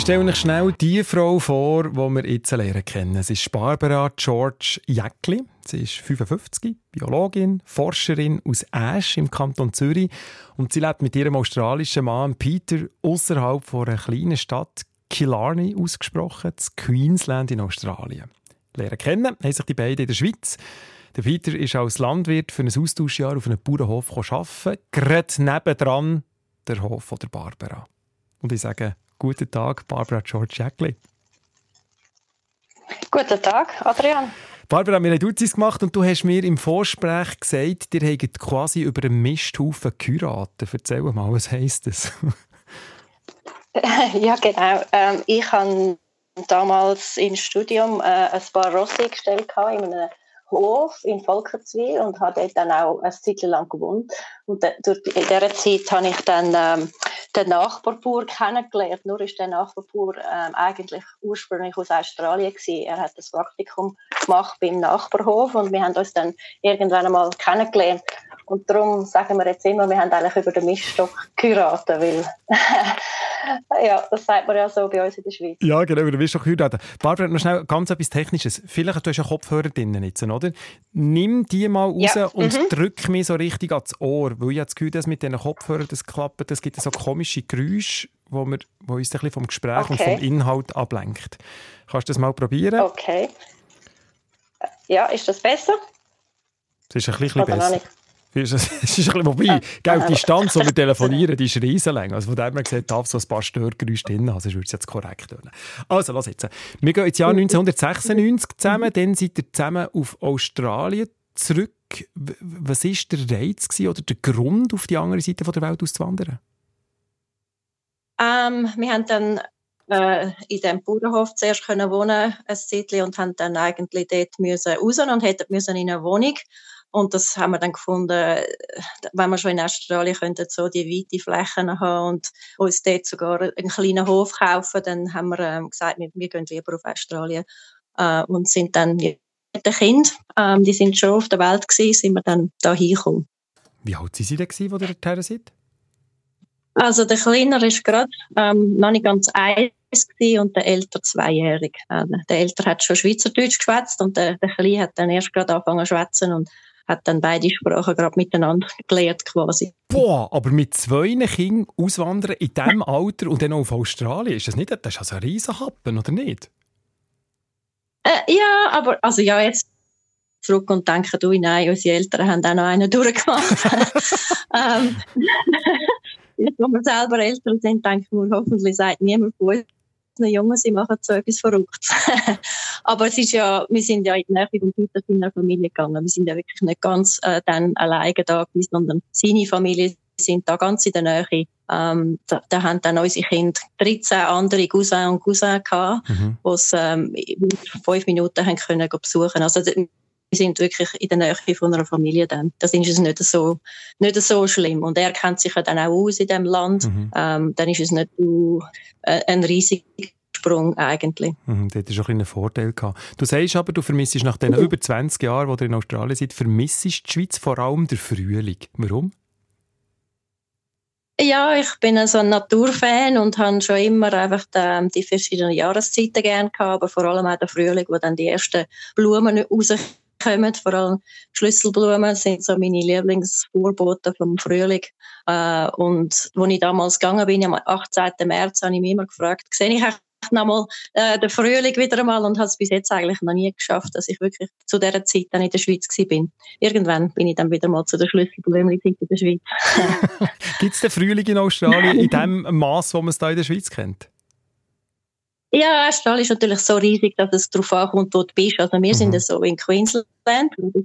Ich stelle euch schnell die Frau vor, die wir jetzt lernen kennen. Es ist Barbara George Jäckli. Sie ist 55, Biologin, Forscherin aus Ash im Kanton Zürich und sie lebt mit ihrem australischen Mann Peter außerhalb einer kleinen Stadt Killarney ausgesprochen, das Queensland in Australien. Lernen kennen haben sich die beiden in der Schweiz. Der Peter ist als Landwirt für ein Austauschjahr auf einem Bauernhof arbeiten, gerade nebendran der Hof der Barbara. Und ich sage, guten Tag, Barbara George Jäckli. Guten Tag, Adrian. Barbara, wir haben Duzis gemacht und du hast mir im Vorgespräch gesagt, ihr habt quasi über einen Misthaufen geheiratet. Erzähl mal, was heisst das? ja, genau. Ähm, ich habe damals im Studium äh, ein paar Rosse gestellt in einem Hof in Volkertswil und habe dort dann auch eine Zeit lang gewohnt. Und durch, in dieser Zeit habe ich dann ähm, den Nachbarbauer kennengelernt. Nur ist der Nachbarbauer ähm, eigentlich ursprünglich aus Australien gewesen. Er hat das Praktikum gemacht beim Nachbarhof und wir haben uns dann irgendwann einmal kennengelernt. Und darum sagen wir jetzt immer, wir haben eigentlich über den Miststock geheiratet, weil ja, das sagt man ja so bei uns in der Schweiz. Ja, genau, über den Miststock geheiratet. Barbara, noch schnell ganz etwas Technisches. Vielleicht, du hast ja Kopfhörer drinnen jetzt, oder? Nimm die mal raus ja. und mhm. drück mich so richtig ans Ohr, weil ich habe das Gefühl, dass mit diesen Kopfhörern das klappt, das gibt so komische Geräusche, wo, wir, wo uns ein bisschen vom Gespräch okay. und vom Inhalt ablenkt. Kannst du das mal probieren? Okay. Ja, ist das besser? Das ist ein bisschen Oder besser. Es ist ein bisschen, wobei, gell, die Distanz, wo wir telefonieren, die ist riesenlang. Also von dem her gesehen, darf so ein paar Störgeräusche drin haben, sonst würde es jetzt korrekt hören. Also, lass jetzt. Wir gehen ins Jahr 1996 zusammen, dann seid ihr zusammen auf Australien zurück. Was war der Reiz oder der Grund, auf die andere Seite der Welt auszuwandern? Ähm, wir haben dann äh, in diesem Bauernhof zuerst können wohnen, ein Zeitchen, und haben dann eigentlich dort müssen raus und hätten müssen in eine Wohnung und das haben wir dann gefunden, wenn wir schon in Australien könnten so die weite Flächen haben und uns dort sogar einen kleinen Hof kaufen, dann haben wir ähm, gesagt, wir, wir gehen lieber auf Australien äh, und sind dann mit den Kindern, ähm, die sind schon auf der Welt gewesen, sind wir dann da hingekommen. Wie alt sind Sie denn gewesen, wo ihr dorthin seid? Also der Kleiner ist gerade ähm, noch nicht ganz eins und der Älter zweijährig. Äh, der Älter hat schon Schweizerdeutsch geschwätzt und der, der Kleine hat dann erst gerade angefangen zu schwätzen und hat dann beide Sprachen gerade miteinander gelernt quasi. Boah, aber mit zwei Kindern auswandern in diesem Alter und dann auch auf Australien, ist das nicht das ist also ein Riesenhappen, oder nicht? Äh, ja, aber also ja, jetzt zurück und denken, du, nein, unsere Eltern haben auch noch einen durchgemacht. ähm, jetzt, wo wir selber Eltern sind, denken wir, hoffentlich sagt niemand von uns, Jungen, sie machen so etwas Verrücktes. Aber es ist ja, wir sind ja in die Nähe von Peter seiner Familie gegangen. Wir sind ja wirklich nicht ganz äh, dann alleine da gewesen, sondern seine Familie sind da ganz in der Nähe. Ähm, da, da haben dann unsere Kinder 13 andere Cousins und Cousins gehabt, mhm. die es ähm, in fünf Minuten haben können besuchen. Also wir sind wirklich in der Nähe von einer Familie dann. Das ist es nicht so, nicht so schlimm. Und er kennt sich ja dann auch aus in dem Land. Mhm. Ähm, dann ist es nicht so, äh, ein riesiger Sprung eigentlich. Mhm, das hat schon einen Vorteil gehabt. Du sagst aber, du vermisst nach den mhm. über 20 Jahren, wo du in Australien seid, vermisst die Schweiz vor allem der Frühling. Warum? Ja, ich bin also ein Naturfan und habe schon immer einfach die, die verschiedenen Jahreszeiten gerne gehabt, aber vor allem auch den Frühling, wo dann die ersten Blumen rauskommen. Vor allem Schlüsselblumen sind so meine Lieblingsvorboten vom Frühling. Äh, und als ich damals gegangen bin, am 18. März, habe ich mich immer gefragt, sehe ich nochmal äh, den Frühling wieder einmal und habe es bis jetzt eigentlich noch nie geschafft, dass ich wirklich zu dieser Zeit dann in der Schweiz bin. Irgendwann bin ich dann wieder mal zu der Schlüsselblümchen in der Schweiz. Gibt es den Frühling in Australien in dem Maß, wo man es da in der Schweiz kennt? Ja, Australien ist natürlich so riesig, dass es darauf ankommt, wo du bist. Also wir mhm. sind so in Queensland,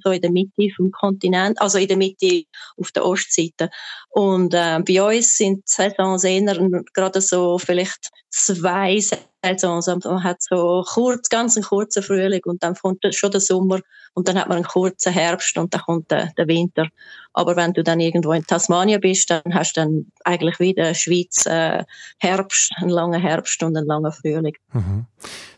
so in der Mitte vom Kontinent, also in der Mitte auf der Ostseite. Und äh, bei uns sind die Saisons eher gerade so vielleicht zwei Saison. Also man hat so kurz, ganz einen kurzen Frühling und dann kommt schon der Sommer und dann hat man einen kurzen Herbst und dann kommt der, der Winter. Aber wenn du dann irgendwo in Tasmania bist, dann hast du dann eigentlich wieder Schweiz äh, Herbst, einen langen Herbst und einen langen Frühling. Mhm.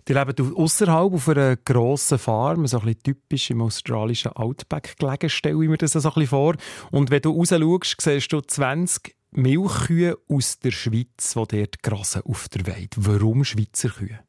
Die leben außerhalb auf einer grossen Farm, so ein bisschen typisch im australischen Outback gelegen, stelle ich mir das so ein bisschen vor. Und wenn du raus schaust, siehst du 20 Milchkühe aus der Schweiz, die dort grasen auf der Weide. Warum Schweizer Kühe?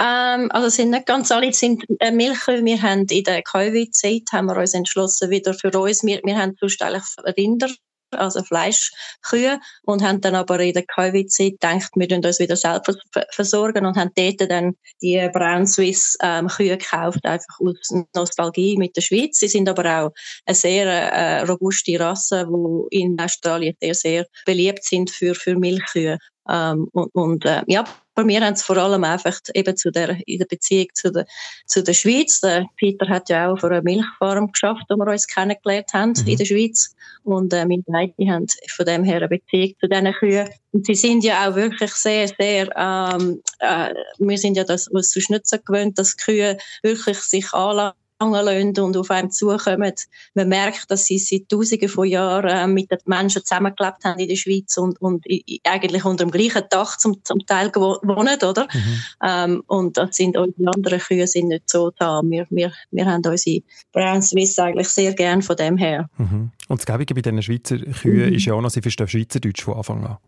Ähm, also sind nicht ganz alle, sind äh, Milchkühe. Wir haben in der Covid-Zeit haben wir uns entschlossen, wieder für uns, wir, wir haben sonst Rinder also Fleischkühe, und haben dann aber in der Covid-Zeit gedacht, wir können uns wieder selber versorgen und haben dort dann die Brown Swiss ähm, Kühe gekauft, einfach aus Nostalgie mit der Schweiz. Sie sind aber auch eine sehr äh, robuste Rasse, die in Australien sehr, sehr beliebt sind für, für Milchkühe. Ähm, und und äh, ja, bei mir haben es vor allem einfach eben zu der, in der Beziehung zu der, zu der Schweiz. Der Peter hat ja auch vor einer Milchfarm geschafft, wo wir uns kennengelernt haben mhm. in der Schweiz. Und äh, wir beide haben von dem her eine Beziehung zu diesen Kühen. Und sie sind ja auch wirklich sehr, sehr, ähm, äh, wir sind ja das, was zu Schnitzen gewöhnt, dass Kühe wirklich sich anlassen lassen und auf einem zukommen. Man merkt, dass sie seit Tausenden von Jahren äh, mit den Menschen zusammengelebt haben in der Schweiz und, und eigentlich unter dem gleichen Dach zum, zum Teil wohnen, oder? Mhm. Ähm, und das sind unsere anderen Kühe sind nicht so da. Wir, wir, wir haben unsere Brown Swiss eigentlich sehr gern von dem her. Mhm. Und das Gäbige bei diesen Schweizer Kühen mhm. ist ja auch noch, sie verstehen Schweizerdeutsch von Anfang an.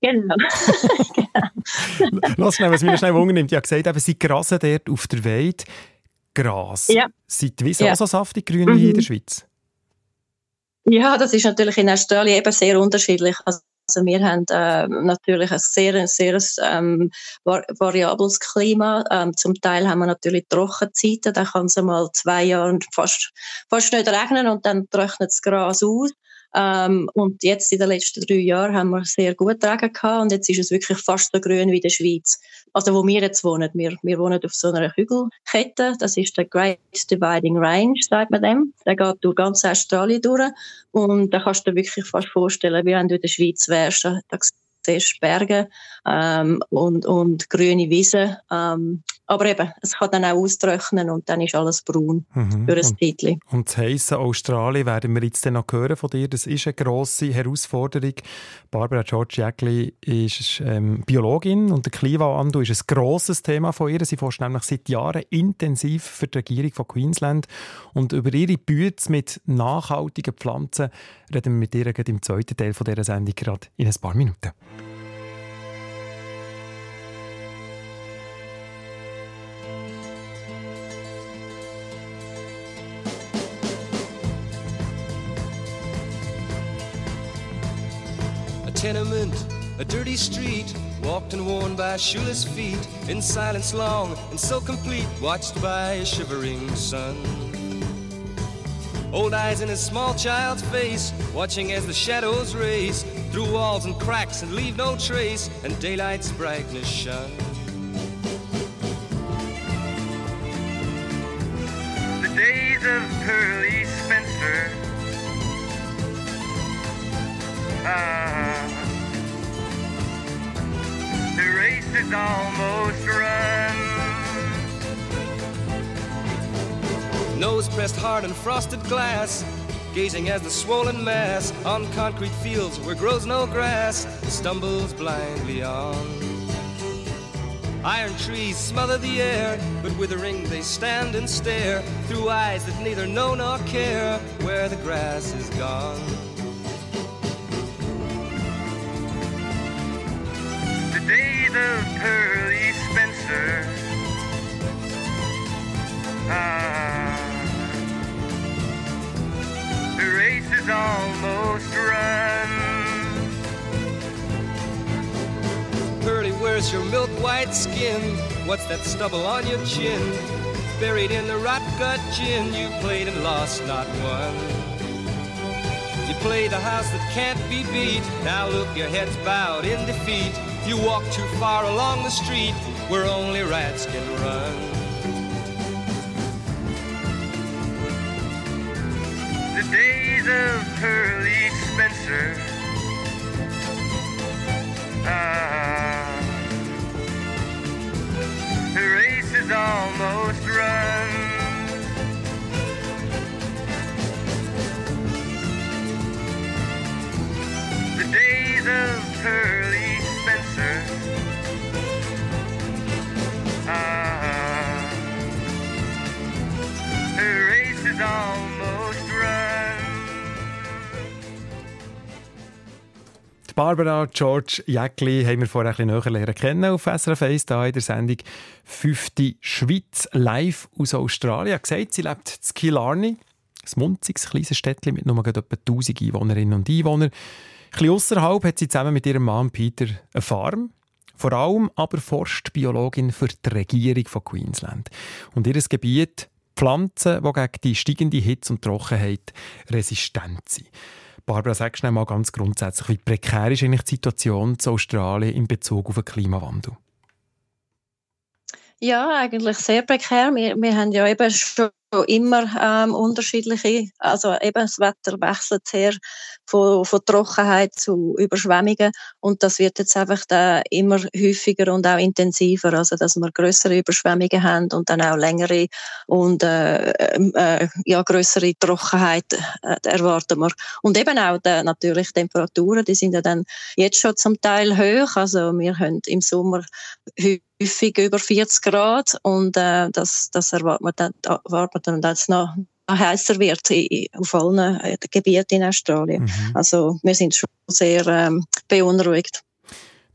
Genau. genau. Lass schnell, was mich schnell wundernimmt. Ich habe gesagt, eben, sie grasen dort auf der Weide. Gras. Ja. Sind die ja. auch so saftig grün mhm. wie in der Schweiz? Ja, das ist natürlich in Australien eben sehr unterschiedlich. Also wir haben äh, natürlich ein sehr, sehr ähm, variables Klima. Ähm, zum Teil haben wir natürlich Trockenzeiten, da kann es mal zwei Jahre fast, fast nicht regnen und dann trocknet das Gras aus. Ähm, und jetzt in den letzten drei Jahren haben wir sehr gut Regen gehabt und jetzt ist es wirklich fast so grün wie in der Schweiz. Also wo wir jetzt wohnen. Wir, wir wohnen auf so einer Hügelkette. Das ist der Great Dividing Range, sagt man dem. Der geht durch ganz Australien durch. Und da kannst du dir wirklich fast vorstellen, wie wenn du in der Schweiz wärst. Da, siehst Berge ähm, und, und grüne Wiesen. Ähm, aber eben, es kann dann auch austrocknen und dann ist alles braun mhm. für ein Titel. Und das heisse Australien werden wir jetzt noch hören von dir. Das ist eine grosse Herausforderung. Barbara George Jäckli ist ähm, Biologin und der Klimawandel ist ein grosses Thema von ihr. Sie forscht nämlich seit Jahren intensiv für die Regierung von Queensland und über ihre Bütze mit nachhaltigen Pflanzen reden wir mit ihr im zweiten Teil dieser Sendung gerade in ein paar Minuten. A dirty street, walked and worn by shoeless feet, in silence long and so complete, watched by a shivering sun. Old eyes in a small child's face, watching as the shadows race through walls and cracks and leave no trace, and daylight's brightness shine. The days of Pearly is almost run. Nose pressed hard on frosted glass, gazing as the swollen mass on concrete fields where grows no grass stumbles blindly on. Iron trees smother the air, but withering they stand and stare through eyes that neither know nor care where the grass is gone. The Pearly Spencer. Ah, the race is almost run. Pearly, where's your milk white skin? What's that stubble on your chin? Buried in the rot gut gin, you played and lost, not won. You play the house that can't be beat. Now look, your head's bowed in defeat you walk too far along the street where only rats can run. The days of Pearlie Spencer. Ah, the race is almost run. Barbara George Jäckli haben wir vorher ein bisschen näher kennen auf SRF 1 da in der Sendung «Fünfte Schweiz» live aus Australien. Gesagt, sie lebt in Killarney, ein munziges kleines Städtchen mit nur etwa 1000 Einwohnerinnen und Einwohnern. Ein bisschen ausserhalb hat sie zusammen mit ihrem Mann Peter eine Farm. Vor allem aber forscht Biologin für die Regierung von Queensland. Und ihr Gebiet Pflanzen, die gegen die steigende Hitze und Trockenheit resistent sind. Barbara, sagst du mal ganz grundsätzlich, wie prekär ist eigentlich die Situation in Australien in Bezug auf den Klimawandel? Ja, eigentlich sehr prekär. Wir, wir haben ja eben schon immer ähm, unterschiedliche, also eben das Wetter wechselt sehr von, von Trockenheit zu Überschwemmungen und das wird jetzt einfach da immer häufiger und auch intensiver, also dass wir größere Überschwemmungen haben und dann auch längere und äh, äh, ja größere Trockenheit äh, erwarten wir. Und eben auch die, natürlich Temperaturen, die sind ja dann jetzt schon zum Teil hoch, also wir haben im Sommer häufig über 40 Grad und äh, das, das erwartet man dann, dann dass noch heißer wird auf allen äh, Gebieten in Australien. Mhm. Also wir sind schon sehr ähm, beunruhigt.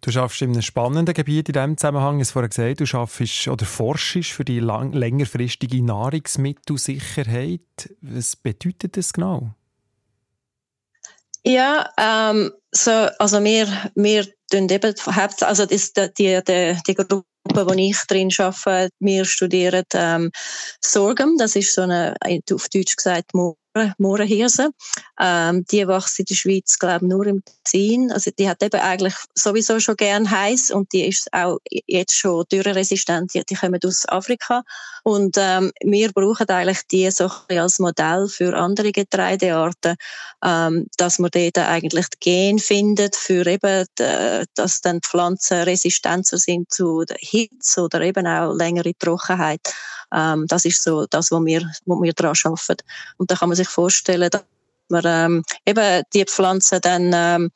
Du schaffst in einem spannenden Gebiet in diesem Zusammenhang, es vorher gesagt, du schaffst oder forschst für die lang, längerfristige Nahrungsmittelsicherheit. Was bedeutet das genau? Ja, ähm, so, also wir, wir tun eben, also das, die, die, die Gruppe Gruppe, wo ich drin arbeite, wir studieren ähm, Sorghum, das ist so eine, auf Deutsch gesagt, Mohrenhirse. Ähm, die wächst in der Schweiz, glaube ich, nur im Tessin. Also die hat eben eigentlich sowieso schon gern heiß und die ist auch jetzt schon dürreresistent. Die, die kommen aus Afrika und ähm, wir brauchen eigentlich die so als Modell für andere Getreidearten, ähm, dass man dort eigentlich die Gen findet für eben, die, dass dann die Pflanzen resistenter sind zu Hitze oder eben auch längere Trockenheit. Ähm, das ist so das, wo wir, wo wir daran arbeiten. Und da kann man sich vorstellen, dass man ähm, eben die Pflanzen dann ähm,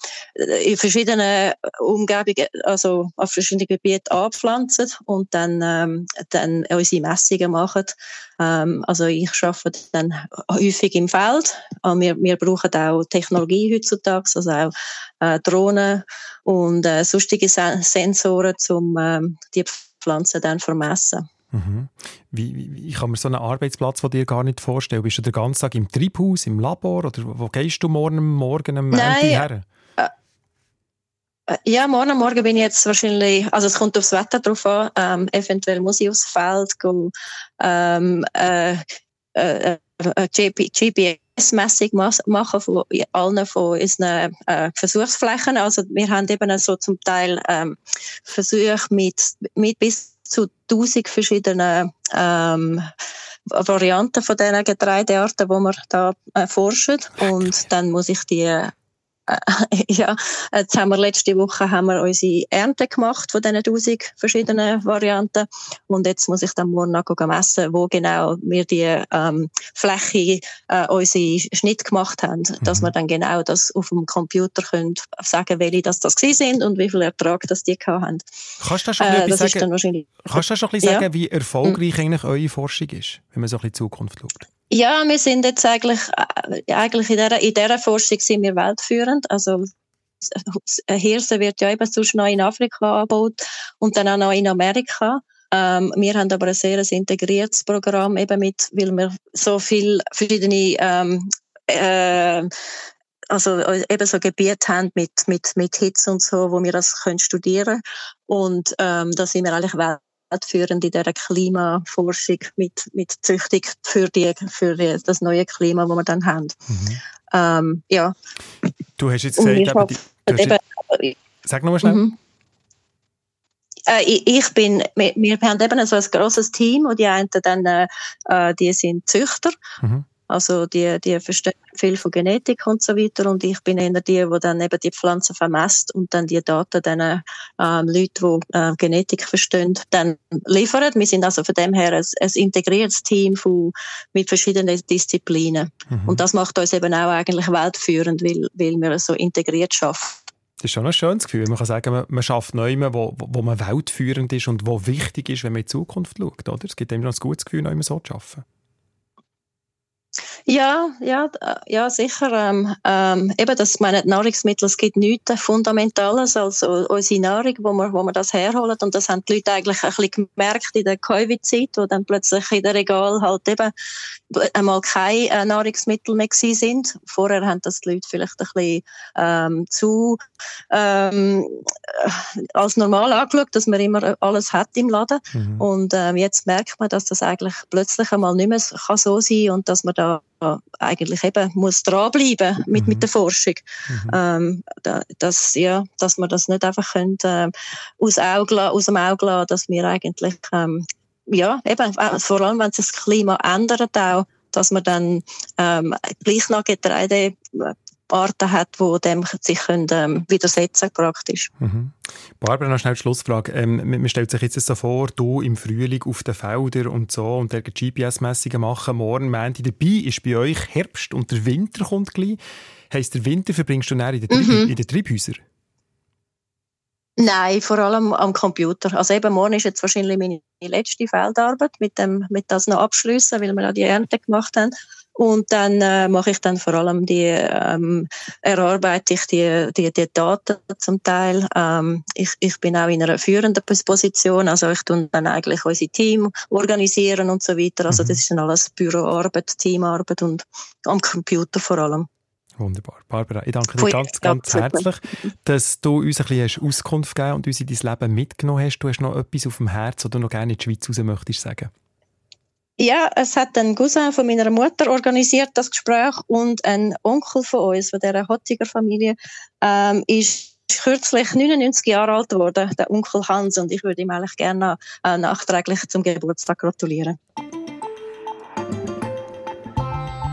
in verschiedenen Umgebungen, also auf verschiedenen Gebieten anpflanzen und dann, ähm, dann unsere Messungen machen. Ähm, also ich arbeite dann häufig im Feld. Wir, wir brauchen auch Technologie heutzutage, also auch äh, Drohnen und äh, sonstige Sensoren, um ähm, die Pflanzen dann vermessen. Mhm. Wie, wie, wie, kann man so einen Arbeitsplatz von dir gar nicht vorstellen? Bist du den ganzen Tag im Treibhaus, im Labor oder wo gehst du morgen, morgen am Nein, her? Äh, äh, ja, morgen Morgen bin ich jetzt wahrscheinlich, also es kommt aufs Wetter drauf an, ähm, eventuell muss ich aufs Feld gehen, ähm, äh, äh, äh GPS-Messung machen von allen von unseren äh, Versuchsflächen. Also wir haben eben so zum Teil ähm, Versuche mit, mit bis zu tausend verschiedenen ähm, Varianten von diesen Getreidearten, die wir da äh, forschen. Und dann muss ich die ja, jetzt haben wir letzte Woche haben wir unsere Ernte gemacht von diesen tausend verschiedenen Varianten und jetzt muss ich dann morgen noch messen, wo genau wir die ähm, Fläche äh, unsere Schnitt gemacht haben, mhm. dass wir dann genau das auf dem Computer können sagen, welche das das sind und wie viel Ertrag das die haben. Kannst du schon äh, das sagen, kannst du schon ein bisschen ja. sagen, wie erfolgreich mhm. eigentlich eure Forschung ist, wenn man so ein bisschen in die Zukunft schaut? Ja, wir sind jetzt eigentlich, äh, eigentlich in dieser, in dieser Forschung sind wir weltführend. Also, Hirse wird ja eben sonst noch in Afrika angebaut und dann auch noch in Amerika. Ähm, wir haben aber ein sehr integriertes Programm, eben mit, weil wir so viele verschiedene, ähm, äh, also eben so Gebiete haben mit, mit, mit Hitze und so, wo wir das können studieren Und ähm, da sind wir eigentlich welt führend in dieser Klimaforschung mit, mit Züchtung für, die, für die, das neue Klima, das wir dann haben. Mhm. Ähm, ja. Du hast jetzt gesagt, aber die, eben, jetzt, sag nochmal schnell. Mhm. Äh, ich, ich, bin, wir, wir haben eben so ein grosses Team und die einen dann, äh, äh die sind Züchter. Mhm. Also die, die verstehen viel von Genetik und so weiter und ich bin einer die, wo dann eben die Pflanzen vermisst und dann die Daten dann ähm, Leute, die äh, Genetik verstehen, dann liefern. Wir sind also von dem her ein, ein integriertes Team von, mit verschiedenen Disziplinen mhm. und das macht uns eben auch eigentlich weltführend, weil, weil wir so integriert schaffen. Das ist schon ein schönes Gefühl. Man kann sagen, man, man schafft neu, wo, wo man weltführend ist und wo wichtig ist, wenn man in die Zukunft schaut. Oder? Es gibt immer noch ein gutes Gefühl, neu so zu arbeiten. Ja, ja, ja, sicher. Ähm, ähm, eben, das meine Nahrungsmittel, es gibt nichts Fundamentales als unsere Nahrung, wo wir, wo wir das herholen. Und das haben die Leute eigentlich ein bisschen gemerkt in der Covid-Zeit, wo dann plötzlich in der Regal halt eben einmal keine äh, Nahrungsmittel mehr gewesen sind. Vorher haben das die Leute vielleicht ein bisschen ähm, zu ähm, als normal angeschaut, dass man immer alles hat im Laden. Mhm. Und ähm, jetzt merkt man, dass das eigentlich plötzlich einmal nicht mehr kann so sein und dass man da eigentlich eben muss dranbleiben mit, mhm. mit der Forschung. Mhm. Ähm, da, dass, ja, dass man das nicht einfach können, äh, aus, Auge, aus dem Auge lassen, dass wir eigentlich, ähm, ja, eben, äh, vor allem wenn sich das Klima ändert auch, dass man dann ähm, gleich noch Getreide Arten hat, die dem sich können, ähm, widersetzen praktisch. Mhm. Barbara, noch schnell die Schlussfrage. Ähm, man stellt sich jetzt so vor, du im Frühling auf den Feldern und so und der GPS-Messungen machen, morgen Montag dabei ist bei euch Herbst und der Winter kommt gleich. Heisst, der Winter verbringst du näher in den, mhm. in den Treibhäusern? Nein, vor allem am Computer. Also eben morgen ist jetzt wahrscheinlich meine letzte Feldarbeit mit dem, mit das noch abschließen, weil wir ja die Ernte gemacht haben. Und dann äh, mache ich dann vor allem die, ähm, erarbeite ich die, die, die Daten zum Teil. Ähm, ich, ich bin auch in einer führenden Position, also ich tue dann eigentlich unser Team organisieren und so weiter. Also mhm. das ist dann alles Büroarbeit, Teamarbeit und am Computer vor allem. Wunderbar. Barbara, ich danke dir ganz, ganz herzlich, dass du uns ein bisschen Auskunft gegeben und uns in dein Leben mitgenommen hast. Du hast noch etwas auf dem Herz, oder du noch gerne in die Schweiz raus möchtest sagen. Ja, es hat ein Cousin von meiner Mutter organisiert, das Gespräch, und ein Onkel von uns, von dieser Hottiger Familie, ähm, ist kürzlich 99 Jahre alt geworden, der Onkel Hans, und ich würde ihm eigentlich gerne äh, nachträglich zum Geburtstag gratulieren.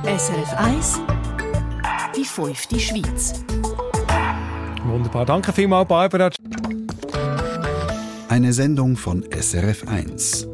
SRF 1 Die fünfte Schweiz. Wunderbar, danke vielmals, Barbara. Eine Sendung von SRF 1.